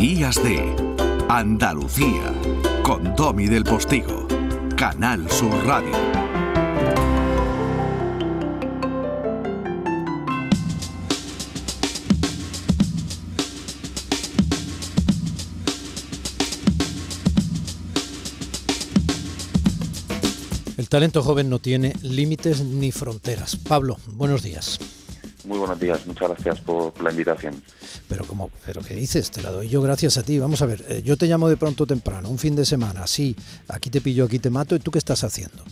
Días de Andalucía con Domi del Postigo, Canal Sur Radio. El talento joven no tiene límites ni fronteras. Pablo, buenos días. Muy buenos días, muchas gracias por la invitación. Pero como, pero qué dices, te la doy yo gracias a ti. Vamos a ver, eh, yo te llamo de pronto temprano, un fin de semana, sí, aquí te pillo, aquí te mato, ¿y tú qué estás haciendo?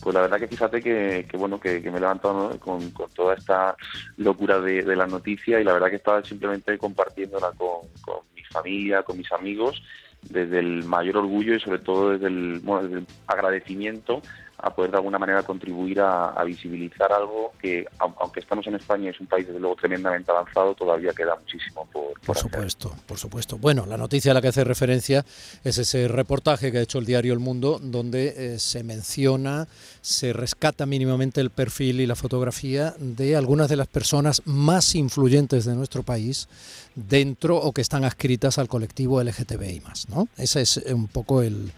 Pues la verdad que fíjate que, bueno que, me he levantado con, toda esta locura de, la noticia y la verdad que estaba simplemente compartiéndola con, con mi familia, con mis amigos, desde el mayor orgullo y sobre todo desde el, bueno, desde el agradecimiento a poder de alguna manera contribuir a, visibilizar algo que, aunque estamos en España, es un país desde luego tremendamente avanzado, todavía queda muchísimo por, por, supuesto, por supuesto. Bueno, la noticia a la que hace referencia es ese reportaje que ha hecho el diario El Mundo, donde eh, se menciona, se rescata mínimamente el perfil y la fotografía de algunas de las personas más influyentes de nuestro país dentro o que están adscritas al colectivo LGTBI+, ¿no? Ese es un poco el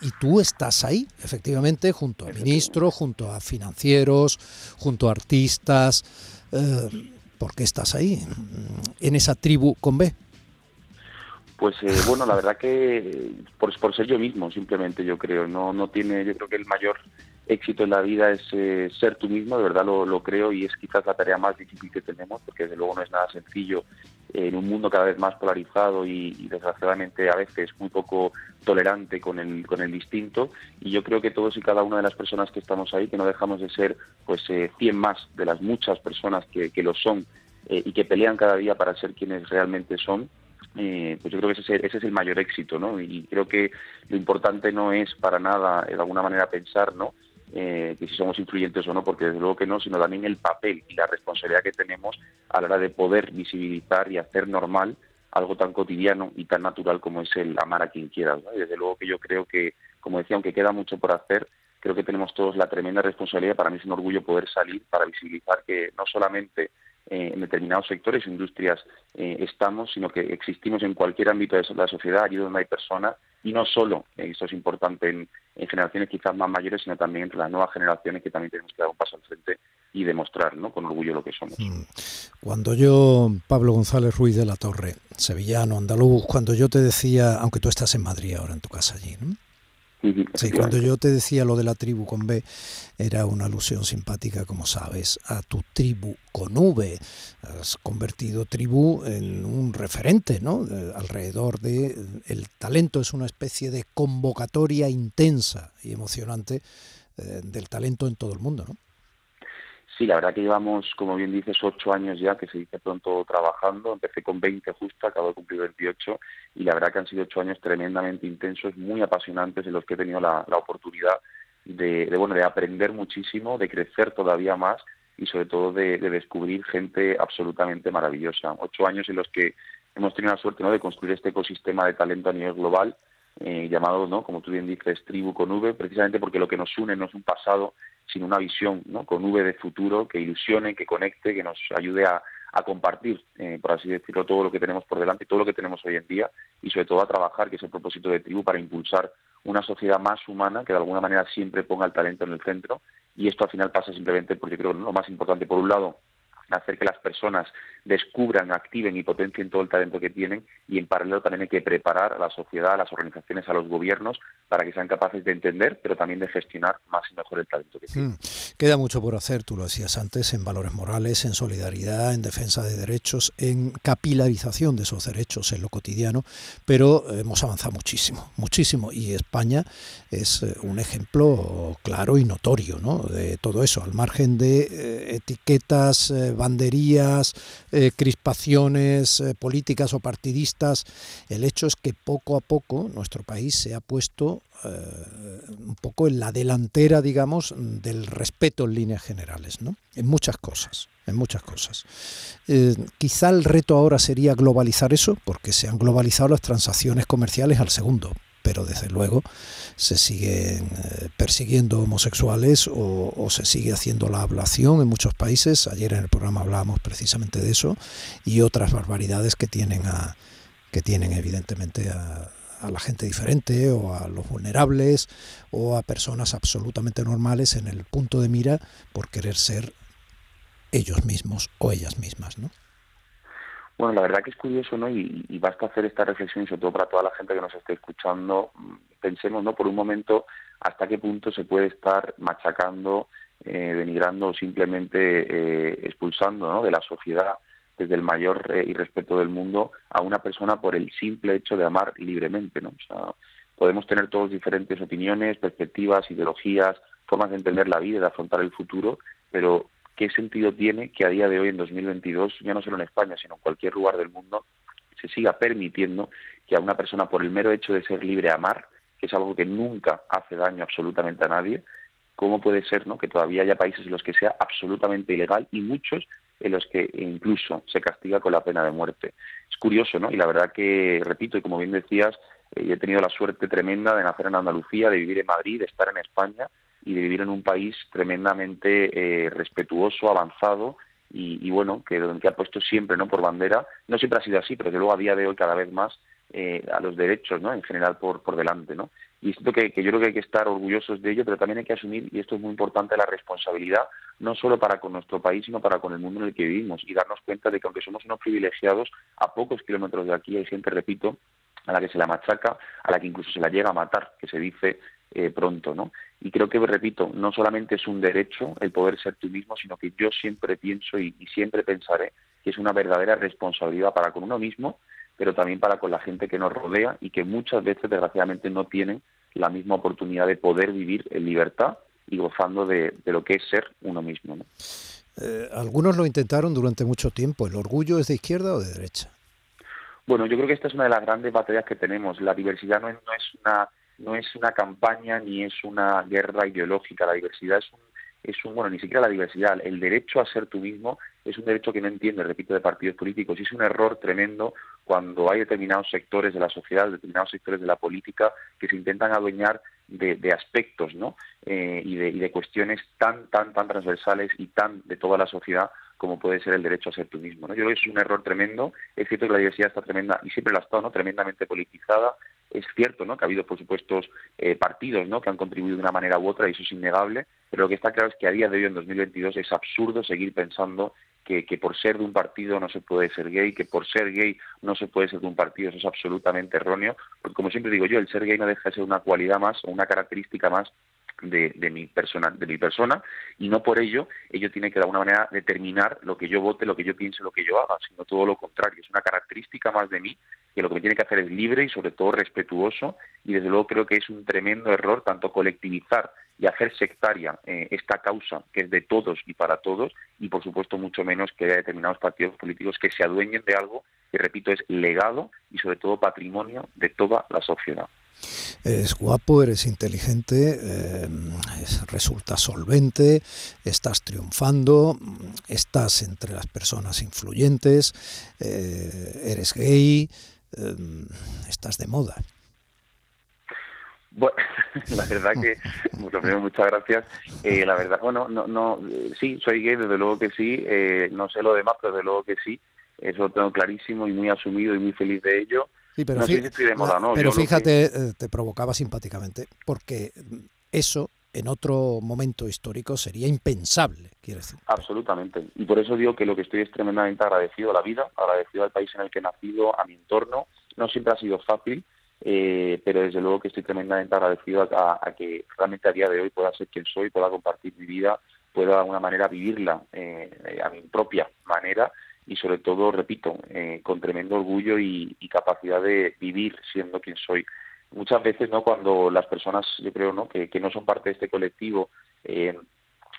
y tú estás ahí, efectivamente, junto a ministros, junto a financieros, junto a artistas. Eh, ¿Por qué estás ahí, en esa tribu con B? Pues eh, bueno, la verdad que por, por ser yo mismo, simplemente yo creo. No, no tiene, yo creo que el mayor éxito en la vida es eh, ser tú mismo, de verdad lo, lo, creo y es quizás la tarea más difícil que tenemos, porque desde luego no es nada sencillo en un mundo cada vez más polarizado y, desgraciadamente a veces muy poco tolerante con el, con el distinto y yo creo que todos y cada una de las personas que estamos ahí, que no dejamos de ser pues eh, 100 más de las muchas personas que, que lo son eh, y que pelean cada día para ser quienes realmente son, eh, pues yo creo que ese, ese, es el mayor éxito, ¿no? Y creo que lo importante no es para nada, de alguna manera, pensar, ¿no? Eh, que si somos influyentes o no, porque desde luego que no, sino también el papel y la responsabilidad que tenemos a la hora de poder visibilizar y hacer normal algo tan cotidiano y tan natural como es el amar a quien quieras. Y desde luego que yo creo que, como decía, aunque queda mucho por hacer, creo que tenemos todos la tremenda responsabilidad, para mí es un orgullo poder salir para visibilizar que no solamente eh, en determinados sectores industrias eh, estamos, sino que existimos en cualquier ámbito de la sociedad, allí donde hay personas, y no solo, eh, esto es importante en, generaciones quizás más mayores, sino también entre las nuevas generaciones que también tenemos que dar un paso al frente y demostrar ¿no? con orgullo lo que somos. Mm. Cuando yo, Pablo González Ruiz de la Torre, sevillano, andaluz, cuando yo te decía, aunque tú estás en Madrid ahora en tu casa allí, ¿no? Sí, cuando yo te decía lo de la tribu con B, era una alusión simpática, como sabes, a tu tribu con V. Has convertido tribu en un referente, ¿no? alrededor de el talento es una especie de convocatoria intensa y emocionante eh, del talento en todo el mundo, ¿no? Sí, la verdad que llevamos, como bien dices, ocho años ya, que se dice pronto, trabajando. Empecé con 20 justo, acabo de cumplir 28, y la verdad que han sido ocho años tremendamente intensos, muy apasionantes, en los que he tenido la, oportunidad de, bueno, de aprender muchísimo, de crecer todavía más y sobre todo de, descubrir gente absolutamente maravillosa. Ocho años en los que hemos tenido la suerte ¿no? de construir este ecosistema de talento a nivel global, eh, llamado, ¿no? como tú bien dices, Tribu con V, precisamente porque lo que nos une no es un pasado, sino una visión ¿no? con V de futuro que ilusione, que conecte, que nos ayude a, compartir, eh, por así decirlo, todo lo que tenemos por delante, todo lo que tenemos hoy en día y sobre todo a trabajar, que es el propósito de Tribu, para impulsar una sociedad más humana que de alguna manera siempre ponga el talento en el centro y esto al final pasa simplemente porque creo que lo más importante, por un lado, hacer que las personas descubran, activen y potencien todo el talento que tienen y en paralelo también hay que preparar a la sociedad, a las organizaciones, a los gobiernos para que sean capaces de entender, pero también de gestionar más y mejor el talento que tienen. Hmm. Queda mucho por hacer, tú lo decías antes, en valores morales, en solidaridad, en defensa de derechos, en capilarización de esos derechos en lo cotidiano, pero hemos avanzado muchísimo, muchísimo y España es eh, un ejemplo claro y notorio ¿no? de todo eso, al margen de eh, etiquetas, eh, banderías, eh, crispaciones eh, políticas o partidistas. El hecho es que poco a poco nuestro país se ha puesto eh, un poco en la delantera, digamos, del respeto en líneas generales, ¿no? En muchas cosas, en muchas cosas. quizá el reto ahora sería globalizar eso, porque se han globalizado las transacciones comerciales al segundo pero desde luego se siguen eh, persiguiendo homosexuales o, se sigue haciendo la ablación en muchos países. Ayer en el programa hablábamos precisamente de eso y otras barbaridades que tienen a que tienen evidentemente a, a la gente diferente o a los vulnerables o a personas absolutamente normales en el punto de mira por querer ser ellos mismos o ellas mismas, ¿no? Bueno, la verdad que es curioso, ¿no? Y, basta hacer esta reflexión, sobre todo para toda la gente que nos esté escuchando, pensemos, ¿no? Por un momento, hasta qué punto se puede estar machacando, eh, denigrando o simplemente eh, expulsando, ¿no? De la sociedad desde el mayor eh, irrespeto del mundo a una persona por el simple hecho de amar libremente, ¿no? O sea, podemos tener todos diferentes opiniones, perspectivas, ideologías, formas de entender la vida, de afrontar el futuro, pero ¿qué sentido tiene que a día de hoy, en 2022, ya no solo en España, sino en cualquier lugar del mundo, se siga permitiendo que a una persona, por el mero hecho de ser libre a amar, que es algo que nunca hace daño absolutamente a nadie, ¿cómo puede ser ¿no? que todavía haya países en los que sea absolutamente ilegal y muchos en los que incluso se castiga con la pena de muerte. Es curioso, ¿no? Y la verdad que, repito, y como bien decías, eh, he tenido la suerte tremenda de nacer en Andalucía, de vivir en Madrid, de estar en España y de vivir en un país tremendamente eh, respetuoso, avanzado y, bueno, que, que ha puesto siempre no por bandera, no siempre ha sido así, pero que luego a día de hoy cada vez más eh, a los derechos ¿no? en general por, por delante. ¿no? Y siento que, que, yo creo que hay que estar orgullosos de ello, pero también hay que asumir, y esto es muy importante, la responsabilidad, no solo para con nuestro país, sino para con el mundo en el que vivimos, y darnos cuenta de que aunque somos unos privilegiados, a pocos kilómetros de aquí hay gente, repito, a la que se la machaca, a la que incluso se la llega a matar, que se dice eh, pronto, ¿no? Y creo que, repito, no solamente es un derecho el poder ser tú mismo, sino que yo siempre pienso y siempre pensaré que es una verdadera responsabilidad para con uno mismo pero también para con la gente que nos rodea y que muchas veces, desgraciadamente, no tienen la misma oportunidad de poder vivir en libertad y gozando de, lo que es ser uno mismo. Eh, algunos lo intentaron durante mucho tiempo. ¿El orgullo es de izquierda o de derecha? Bueno, yo creo que esta es una de las grandes batallas que tenemos. La diversidad no es, no es una no es una campaña ni es una guerra ideológica. La diversidad es un es un, bueno, ni siquiera la diversidad, el derecho a ser tú mismo es un derecho que no entiende, repito, de partidos políticos y es un error tremendo cuando hay determinados sectores de la sociedad, determinados sectores de la política que se intentan adueñar de, aspectos ¿no? Eh, y, de, y de cuestiones tan, tan, tan transversales y tan de toda la sociedad como puede ser el derecho a ser tú mismo. ¿no? Yo creo que es un error tremendo. Es cierto que la diversidad está tremenda y siempre la ha estado, ¿no? tremendamente politizada. Es cierto ¿no? que ha habido, por supuesto, eh, partidos ¿no? que han contribuido de una manera u otra y eso es innegable, pero lo que está claro es que a día de hoy, en 2022, es absurdo seguir pensando que, que, por ser de un partido no se puede ser gay, que por ser gay no se puede ser de un partido, eso es absolutamente erróneo, porque como siempre digo yo, el ser gay no deja de ser una cualidad más o una característica más de, mi persona, de mi persona, y no por ello ello tiene que de alguna manera determinar lo que yo vote, lo que yo piense, lo que yo haga, sino todo lo contrario. Es una característica más de mí que lo que me tiene que hacer es libre y sobre todo respetuoso, y desde luego creo que es un tremendo error tanto colectivizar y hacer sectaria eh, esta causa que es de todos y para todos, y por supuesto mucho menos que haya determinados partidos políticos que se adueñen de algo que, repito, es legado y sobre todo patrimonio de toda la sociedad. Eres guapo, eres inteligente, eh, resultas solvente, estás triunfando, estás entre las personas influyentes, eh, eres gay, eh, estás de moda. Bueno, la verdad que, muchas gracias. la verdad, bueno, no, no, sí, soy gay, desde luego que sí. no sé lo demás, pero desde luego que sí. Eso lo tengo clarísimo y muy asumido y muy feliz de ello pero, fíjate, eh, te provocaba simpáticamente, porque eso en otro momento histórico sería impensable, quiere decir. Absolutamente. Y por eso digo que lo que estoy es tremendamente agradecido a la vida, agradecido al país en el que he nacido, a mi entorno. No siempre ha sido fácil, eh, pero desde luego que estoy tremendamente agradecido a, que realmente a día de hoy pueda ser quien soy, pueda compartir mi vida, pueda de alguna manera vivirla eh, a mi propia manera y sobre todo, repito, eh, con tremendo orgullo y, capacidad de vivir siendo quien soy. Muchas veces, ¿no? Cuando las personas, yo creo, ¿no? Que, no son parte de este colectivo, eh,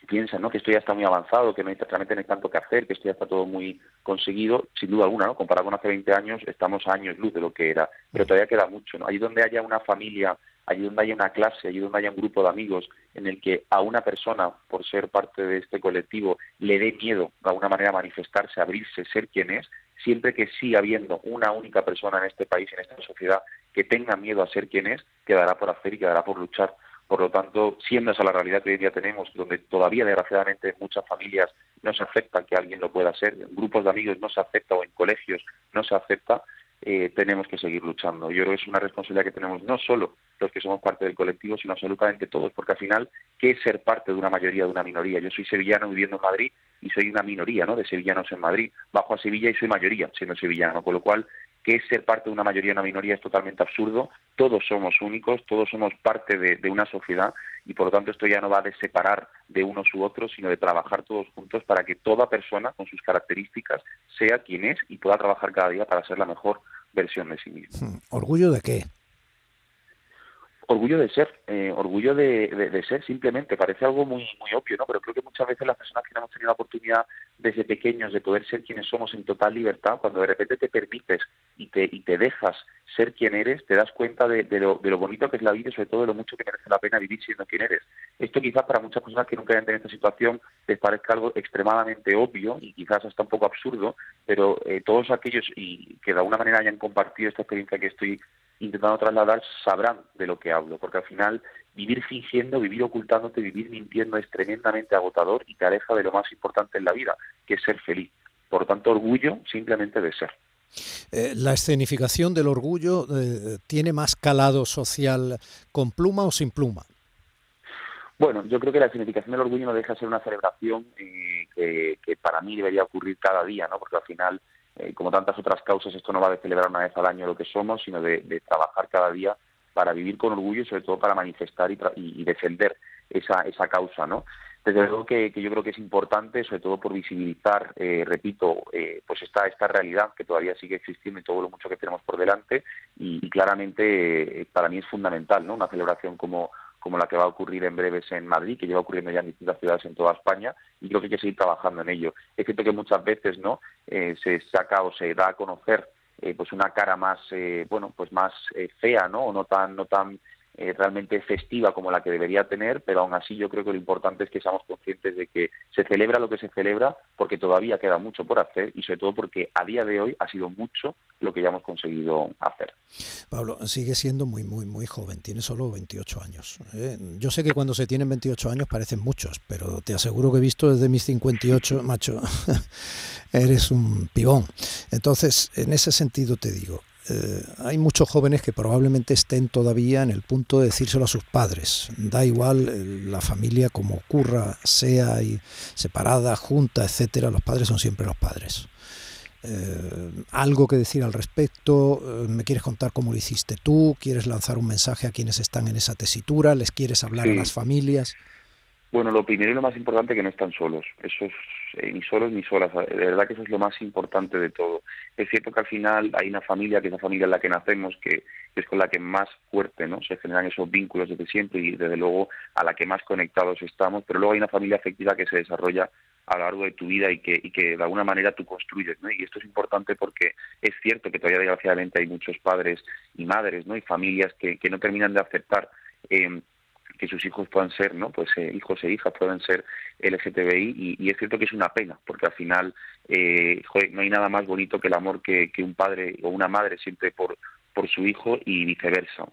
piensan, ¿no? Que esto ya está muy avanzado, que no hay, realmente no hay tanto que hacer, que esto ya está todo muy conseguido, sin duda alguna, ¿no? Comparado con hace 20 años, estamos a años luz de lo que era, pero todavía queda mucho, ¿no? Allí donde haya una familia allí donde haya una clase, allí donde haya un grupo de amigos en el que a una persona, por ser parte de este colectivo, le dé miedo de alguna manera manifestarse, abrirse, ser quien es, siempre que siga habiendo una única persona en este país, en esta sociedad, que tenga miedo a ser quien es, quedará por hacer y quedará por luchar. Por lo tanto, siendo esa la realidad que hoy día tenemos, donde todavía desgraciadamente en muchas familias no se acepta que alguien lo pueda ser, en grupos de amigos no se acepta o en colegios no se acepta, eh, tenemos que seguir luchando. Yo creo que es una responsabilidad que tenemos no solo los que somos parte del colectivo, sino absolutamente todos, porque al final, ¿qué es ser parte de una mayoría, de una minoría? Yo soy sevillano viviendo en Madrid y soy una minoría ¿no? de sevillanos en Madrid. Bajo a Sevilla y soy mayoría siendo sevillano, con lo cual que ser parte de una mayoría, una minoría es totalmente absurdo. Todos somos únicos, todos somos parte de, una sociedad y por lo tanto esto ya no va de separar de unos u otros, sino de trabajar todos juntos para que toda persona con sus características sea quien es y pueda trabajar cada día para ser la mejor versión de sí mismo. Hmm. ¿Orgullo de qué? Orgullo de ser, eh, orgullo de, ser simplemente, parece algo muy, muy obvio, ¿no? Pero creo que muchas veces las personas que no hemos tenido la oportunidad desde pequeños de poder ser quienes somos en total libertad, cuando de repente te permites y te, y te dejas ser quien eres, te das cuenta de, lo, de lo bonito que es la vida y sobre todo de lo mucho que merece la pena vivir siendo quien eres. Esto quizás para muchas personas que nunca hayan tenido esta situación les parezca algo extremadamente obvio y quizás hasta un poco absurdo, pero eh, todos aquellos y que de alguna manera hayan compartido esta experiencia que estoy intentando trasladar sabrán de lo que hablo, porque al final vivir fingiendo, vivir ocultándote, vivir mintiendo es tremendamente agotador y te aleja de lo más importante en la vida, que es ser feliz. Por tanto, orgullo simplemente de ser. Eh, ¿La escenificación del orgullo eh, tiene más calado social con pluma o sin pluma? Bueno, yo creo que la escenificación del orgullo no deja de ser una celebración eh, que, que, para mí debería ocurrir cada día, ¿no? porque al final eh, como tantas otras causas, esto no va de celebrar una vez al año lo que somos, sino de, trabajar cada día para vivir con orgullo y sobre todo para manifestar y, defender esa, causa, ¿no? Desde luego que, yo creo que es importante, sobre todo por visibilizar, eh, repito, eh, pues esta, esta realidad que todavía sigue existiendo y todo lo mucho que tenemos por delante y, y claramente para mí es fundamental, ¿no? Una celebración como, como la que va a ocurrir en breves en Madrid, que lleva ocurriendo ya en distintas ciudades en toda España, y creo que hay que seguir trabajando en ello. Es cierto que muchas veces no eh, se saca o se da a conocer eh, pues una cara más eh, bueno pues más fea no o no tan no tan eh, realmente festiva como la que debería tener, pero aún así yo creo que lo importante es que seamos conscientes de que se celebra lo que se celebra porque todavía queda mucho por hacer y sobre todo porque a día de hoy ha sido mucho lo que ya hemos conseguido hacer. Pablo, sigue siendo muy, muy, muy joven, tiene solo 28 años. ¿eh? Yo sé que cuando se tienen 28 años parecen muchos, pero te aseguro que he visto desde mis 58, macho, eres un pibón. Entonces, en ese sentido te digo, eh, hay muchos jóvenes que probablemente estén todavía en el punto de decírselo a sus padres. Da igual eh, la familia como ocurra, sea y separada, junta, etcétera, los padres son siempre los padres. Eh, algo que decir al respecto, me quieres contar cómo lo hiciste tú, quieres lanzar un mensaje a quienes están en esa tesitura, les quieres hablar a las familias. Bueno, lo primero y lo más importante es que no están solos. Eso es eh, ni solos ni solas. De verdad que eso es lo más importante de todo. Es cierto que al final hay una familia, que es la familia en la que nacemos, que, es con la que más fuerte ¿no? se generan esos vínculos desde siempre y desde luego a la que más conectados estamos. Pero luego hay una familia afectiva que se desarrolla a lo largo de tu vida y que, y que de alguna manera tú construyes. ¿no? Y esto es importante porque es cierto que todavía desgraciadamente hay muchos padres y madres ¿no? y familias que, que no terminan de aceptar. Eh, que sus hijos puedan ser, ¿no? Pues eh, hijos e hijas puedan ser LGTBI y, y, es cierto que es una pena, porque al final eh, no hay nada más bonito que el amor que, que un padre o una madre siente por, por su hijo y viceversa.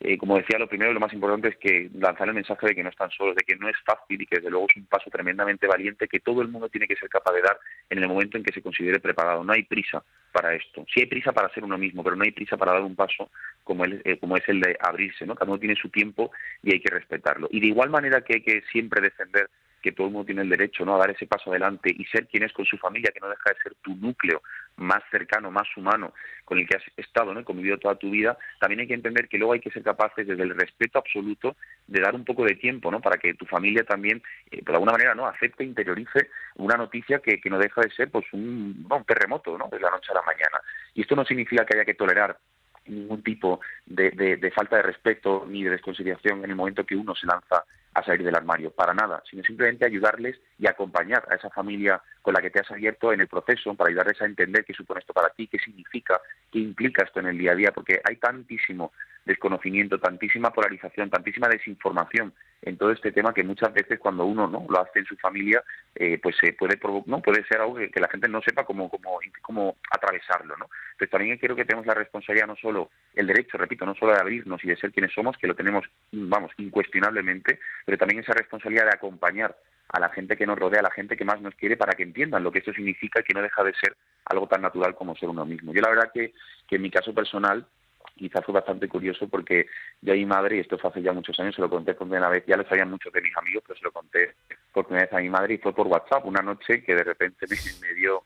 Eh, como decía, lo primero y lo más importante es que lanzar el mensaje de que no están solos, de que no es fácil y que desde luego es un paso tremendamente valiente que todo el mundo tiene que ser capaz de dar en el momento en que se considere preparado. No hay prisa para esto. Sí hay prisa para ser uno mismo, pero no hay prisa para dar un paso como, el, eh, como es el de abrirse. ¿no? Cada uno tiene su tiempo y hay que respetarlo. Y de igual manera que hay que siempre defender que todo el mundo tiene el derecho ¿no? a dar ese paso adelante y ser quien es con su familia, que no deja de ser tu núcleo más cercano, más humano, con el que has estado, ¿no? y convivido toda tu vida, también hay que entender que luego hay que ser capaces, desde el respeto absoluto, de dar un poco de tiempo, ¿no? Para que tu familia también, eh, de alguna manera, ¿no? Acepte, interiorice una noticia que, que no deja de ser, pues, un, un terremoto, ¿no? De la noche a la mañana. Y esto no significa que haya que tolerar ningún tipo de, de, falta de respeto ni de desconsideración en el momento que uno se lanza a salir del armario, para nada, sino simplemente ayudarles y acompañar a esa familia con la que te has abierto en el proceso, para ayudarles a entender qué supone esto para ti, qué significa, qué implica esto en el día a día, porque hay tantísimo desconocimiento, tantísima polarización, tantísima desinformación en todo este tema que muchas veces cuando uno no lo hace en su familia, eh, pues se puede no puede ser algo que, la gente no sepa cómo, cómo, cómo atravesarlo, ¿no? Entonces también creo que tenemos la responsabilidad no solo el derecho, repito, no solo de abrirnos y de ser quienes somos, que lo tenemos, vamos, incuestionablemente, pero también esa responsabilidad de acompañar a la gente que nos rodea, a la gente que más nos quiere, para que entiendan lo que esto significa y que no deja de ser algo tan natural como ser uno mismo. Yo la verdad que, que en mi caso personal, quizás fue bastante curioso porque yo a mi madre, y esto fue hace ya muchos años, se lo conté por primera vez, ya lo sabían muchos de mis amigos, pero se lo conté por primera vez a mi madre y fue por WhatsApp, una noche que de repente me, dio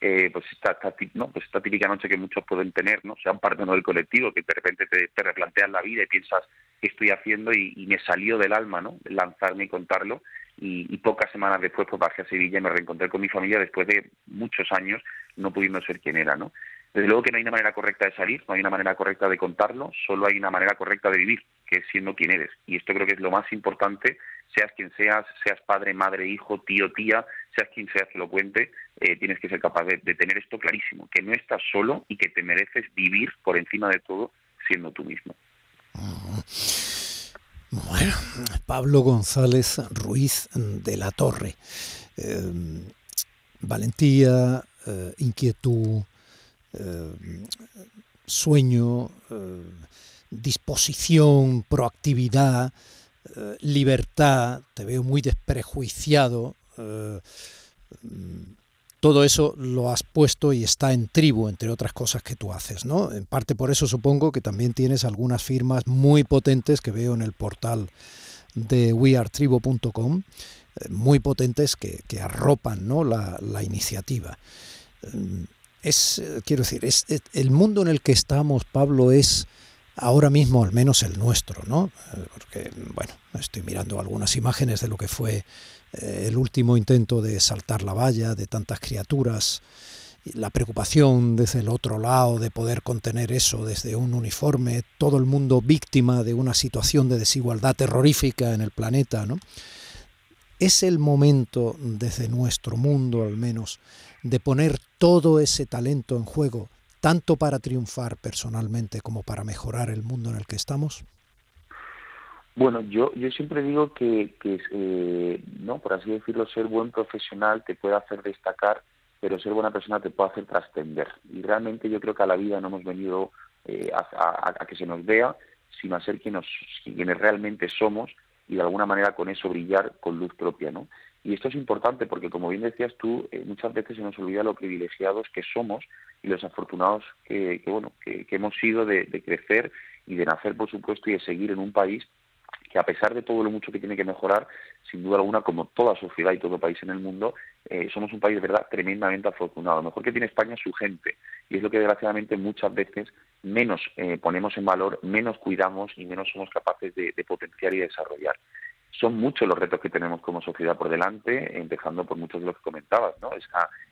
eh, pues esta, esta, no, pues esta típica noche que muchos pueden tener, ¿no? sean parte ¿no? del colectivo, que de repente te, te replanteas la vida y piensas qué estoy haciendo y, me salió del alma ¿no? lanzarme y contarlo y, y, pocas semanas después pues bajé a Sevilla y me reencontré con mi familia después de muchos años no pudiendo ser quien era, ¿no? Desde luego que no hay una manera correcta de salir, no hay una manera correcta de contarlo, solo hay una manera correcta de vivir, que es siendo quien eres. Y esto creo que es lo más importante, seas quien seas, seas padre, madre, hijo, tío, tía, seas quien seas que lo cuente, eh, tienes que ser capaz de, tener esto clarísimo, que no estás solo y que te mereces vivir por encima de todo siendo tú mismo. Bueno, Pablo González Ruiz de la Torre. Eh, valentía, eh, inquietud, sueño, eh, disposición, proactividad, eh, libertad, te veo muy desprejuiciado. todo eso lo has puesto y está en tribu, entre otras cosas que tú haces, ¿no? En parte por eso supongo que también tienes algunas firmas muy potentes que veo en el portal de weartribo.com, muy potentes que, arropan ¿no? la iniciativa es, quiero decir, es, el mundo en el que estamos, Pablo, es ahora mismo al menos el nuestro, ¿no? Porque, bueno, estoy mirando algunas imágenes de lo que fue eh, el último intento de saltar la valla de tantas criaturas, la preocupación desde el otro lado de poder contener eso desde un uniforme, todo el mundo víctima de una situación de desigualdad terrorífica en el planeta, ¿no? Es el momento desde nuestro mundo al menos de poner todo ese talento en juego, tanto para triunfar personalmente como para mejorar el mundo en el que estamos? Bueno, yo, yo siempre digo que, que eh, no, por así decirlo, ser buen profesional te puede hacer destacar, pero ser buena persona te puede hacer trascender. Y realmente yo creo que a la vida no hemos venido eh, a, que se nos vea, sino a ser quienes realmente somos y de alguna manera con eso brillar con luz propia, ¿no? Y esto es importante porque, como bien decías tú, eh, muchas veces se nos olvida lo privilegiados que somos y los afortunados que, bueno, que, hemos sido de, crecer y de nacer, por supuesto, y de seguir en un país que a pesar de todo lo mucho que tiene que mejorar, sin duda alguna, como toda sociedad y todo país en el mundo, eh, somos un país de verdad tremendamente afortunado. Lo mejor que tiene España es su gente, y es lo que desgraciadamente muchas veces menos eh, ponemos en valor, menos cuidamos y menos somos capaces de potenciar y desarrollar son muchos los retos que tenemos como sociedad por delante, empezando por muchos de los que comentabas, ¿no?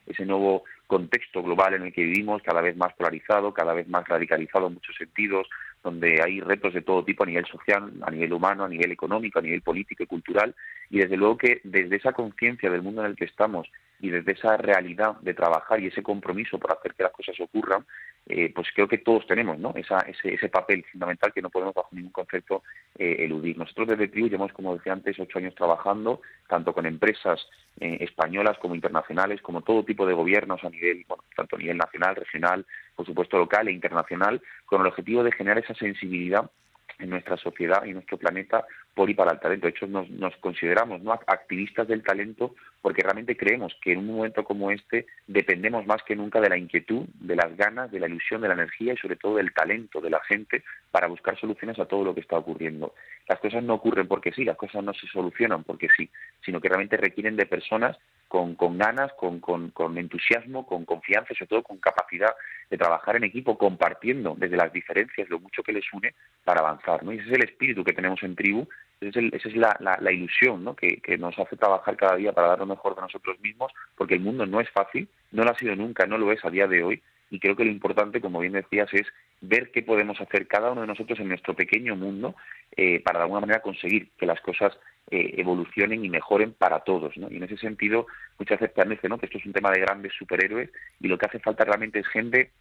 ese nuevo contexto global en el que vivimos, cada vez más polarizado, cada vez más radicalizado en muchos sentidos, donde hay retos de todo tipo a nivel social, a nivel humano, a nivel económico, a nivel político y cultural, y desde luego que desde esa conciencia del mundo en el que estamos y desde esa realidad de trabajar y ese compromiso por hacer que las cosas ocurran, eh, pues creo que todos tenemos ¿no? ese, ese, papel fundamental que no podemos bajo ningún concepto eh, eludir. Nosotros desde TRIU llevamos, como decía antes, ocho años trabajando, tanto con empresas eh, españolas como internacionales, como todo tipo de gobiernos a nivel, bueno, tanto a nivel nacional, regional, por supuesto local e internacional, con el objetivo de generar esa sensibilidad en nuestra sociedad y nuestro planeta por y para el talento. De hecho, nos, nos consideramos ¿no? activistas del talento porque realmente creemos que en un momento como este dependemos más que nunca de la inquietud, de las ganas, de la ilusión, de la energía y sobre todo del talento de la gente para buscar soluciones a todo lo que está ocurriendo. Las cosas no ocurren porque sí, las cosas no se solucionan porque sí, sino que realmente requieren de personas con, ganas, con, entusiasmo, con confianza y sobre todo con capacidad de trabajar en equipo, compartiendo desde las diferencias lo mucho que les une para avanzar. Y ese es el espíritu que tenemos en tribu, esa es, la, ilusión que, que nos hace trabajar cada día para dar lo mejor de nosotros mismos, porque el mundo no es fácil, no lo ha sido nunca, no lo es a día de hoy, y creo que lo importante, como bien decías, es ver qué podemos hacer cada uno de nosotros en nuestro pequeño mundo eh, para de alguna manera conseguir que las cosas eh, evolucionen y mejoren para todos. ¿no? Y en ese sentido, muchas veces parece ¿no? que esto es un tema de grandes superhéroes y lo que hace falta realmente es gente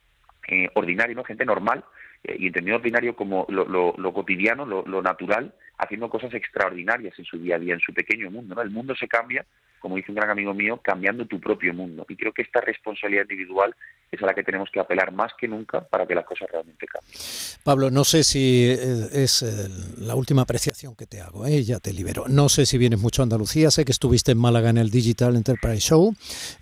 eh, ordinaria, ¿no? gente normal, eh, y entendido ordinario como lo, lo, cotidiano, lo, lo, natural, haciendo cosas extraordinarias en su día a día, en su pequeño mundo. ¿no? El mundo se cambia como dice un gran amigo mío, cambiando tu propio mundo. Y creo que esta responsabilidad individual es a la que tenemos que apelar más que nunca para que las cosas realmente cambien. Pablo, no sé si es eh, la última apreciación que te hago, ¿eh? ya te libero. No sé si vienes mucho a Andalucía, sé que estuviste en Málaga en el Digital Enterprise Show,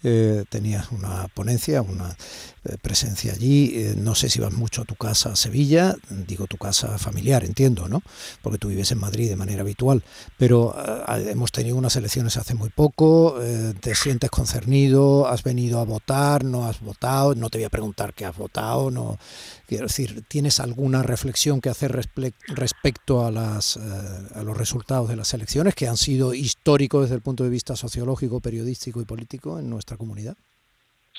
eh, tenías una ponencia, una eh, presencia allí. Eh, no sé si vas mucho a tu casa a Sevilla, digo tu casa familiar, entiendo, ¿no? Porque tú vives en Madrid de manera habitual, pero eh, hemos tenido unas elecciones hace muy poco, te sientes concernido, has venido a votar, no has votado, no te voy a preguntar qué has votado, no quiero decir, ¿tienes alguna reflexión que hacer respecto a las a los resultados de las elecciones que han sido históricos desde el punto de vista sociológico, periodístico y político en nuestra comunidad?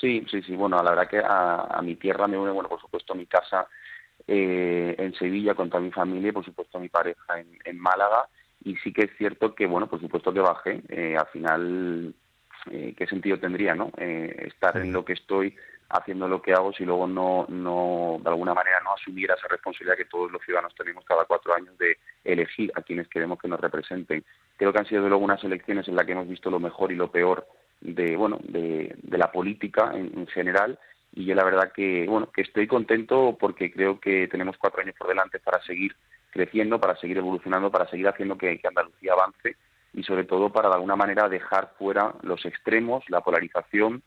Sí, sí, sí. Bueno, la verdad que a, mi tierra me une, bueno, por supuesto, mi casa eh, en Sevilla con toda mi familia y, por supuesto, mi pareja en, Málaga. Y sí que es cierto que, bueno, por supuesto que bajé. Eh, al final, eh, ¿qué sentido tendría, no? estar en lo que estoy, haciendo lo que hago, si luego no, no, de alguna manera, no asumiera esa responsabilidad que todos los ciudadanos tenemos cada cuatro años de elegir a quienes queremos que nos representen. Creo que han sido luego unas elecciones en las que hemos visto lo mejor y lo peor de bueno de, la política en, general y yo la verdad que bueno que estoy contento porque creo que tenemos cuatro años por delante para seguir creciendo para seguir evolucionando para seguir haciendo que, Andalucía avance y sobre todo para de alguna manera dejar fuera los extremos la polarización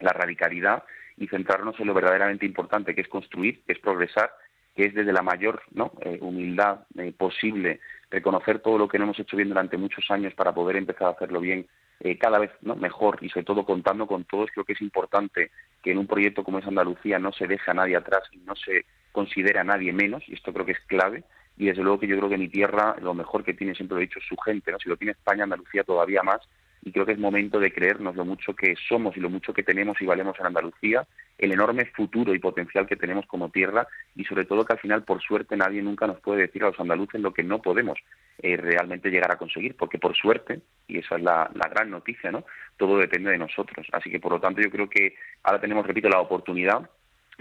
la radicalidad y centrarnos en lo verdaderamente importante que es construir que es progresar que es desde la mayor. Eh, humildad eh, posible reconocer todo lo que no hemos hecho bien durante muchos años para poder empezar a hacerlo bien eh, cada vez mejor y sobre todo contando con todos. Creo que es importante que en un proyecto como es Andalucía no se deje a nadie atrás y no se considere a nadie menos, y esto creo que es clave. Y desde luego que yo creo que mi tierra, lo mejor que tiene, siempre lo he dicho, es su gente. ¿no? Si lo tiene España, Andalucía todavía más. Y creo que es momento de creernos lo mucho que somos y lo mucho que tenemos y valemos en Andalucía, el enorme futuro y potencial que tenemos como tierra y sobre todo que al final, por suerte, nadie nunca nos puede decir a los andaluces lo que no podemos eh, realmente llegar a conseguir, porque por suerte, y esa es la, gran noticia, ¿no? Todo depende de nosotros. Así que, por lo tanto, yo creo que ahora tenemos, repito, la oportunidad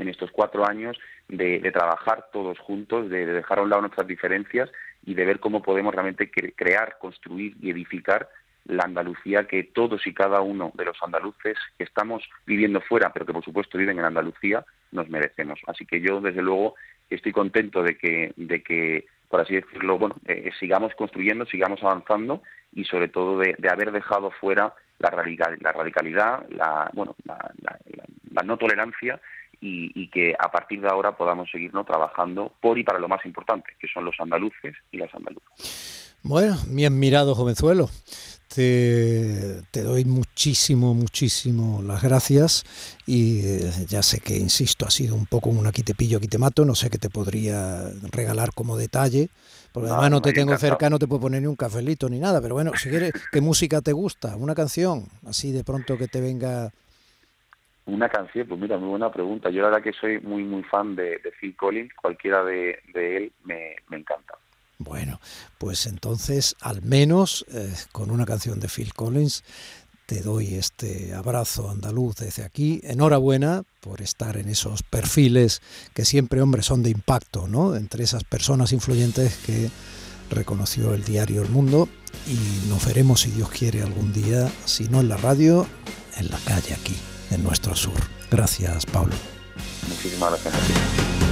en estos cuatro años de, trabajar todos juntos, de, dejar a un lado nuestras diferencias y de ver cómo podemos realmente crear, construir y edificar la Andalucía que todos y cada uno de los andaluces que estamos viviendo fuera, pero que por supuesto viven en Andalucía, nos merecemos. Así que yo, desde luego, estoy contento de que, de que por así decirlo, bueno, eh, sigamos construyendo, sigamos avanzando y sobre todo de, haber dejado fuera la, la radicalidad, la, bueno, la, no tolerancia y, que a partir de ahora podamos seguirnos trabajando por y para lo más importante, que son los andaluces y las andaluzas. Bueno, bien mirado, jovenzuelo. Te, te, doy muchísimo, muchísimo las gracias y eh, ya sé que, insisto, ha sido un poco un aquí te pillo, aquí te mato, no sé qué te podría regalar como detalle, porque además no te tengo cerca, no te puedo poner ni un cafelito ni nada, pero bueno, si quieres, ¿qué música te gusta? ¿Una canción? Así de pronto que te venga... Una canción, pues mira, muy buena pregunta. Yo la verdad que soy muy, muy fan de, Phil Collins, cualquiera de, él me, me encanta. Bueno, pues entonces al menos eh, con una canción de Phil Collins te doy este abrazo andaluz desde aquí. Enhorabuena por estar en esos perfiles que siempre, hombre, son de impacto, ¿no? Entre esas personas influyentes que reconoció el diario El Mundo y nos veremos, si Dios quiere, algún día, si no en la radio, en la calle aquí, en nuestro sur. Gracias, Pablo. Muchísimas gracias.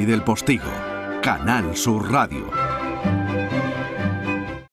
Domi del Postigo, Canal Sur Radio.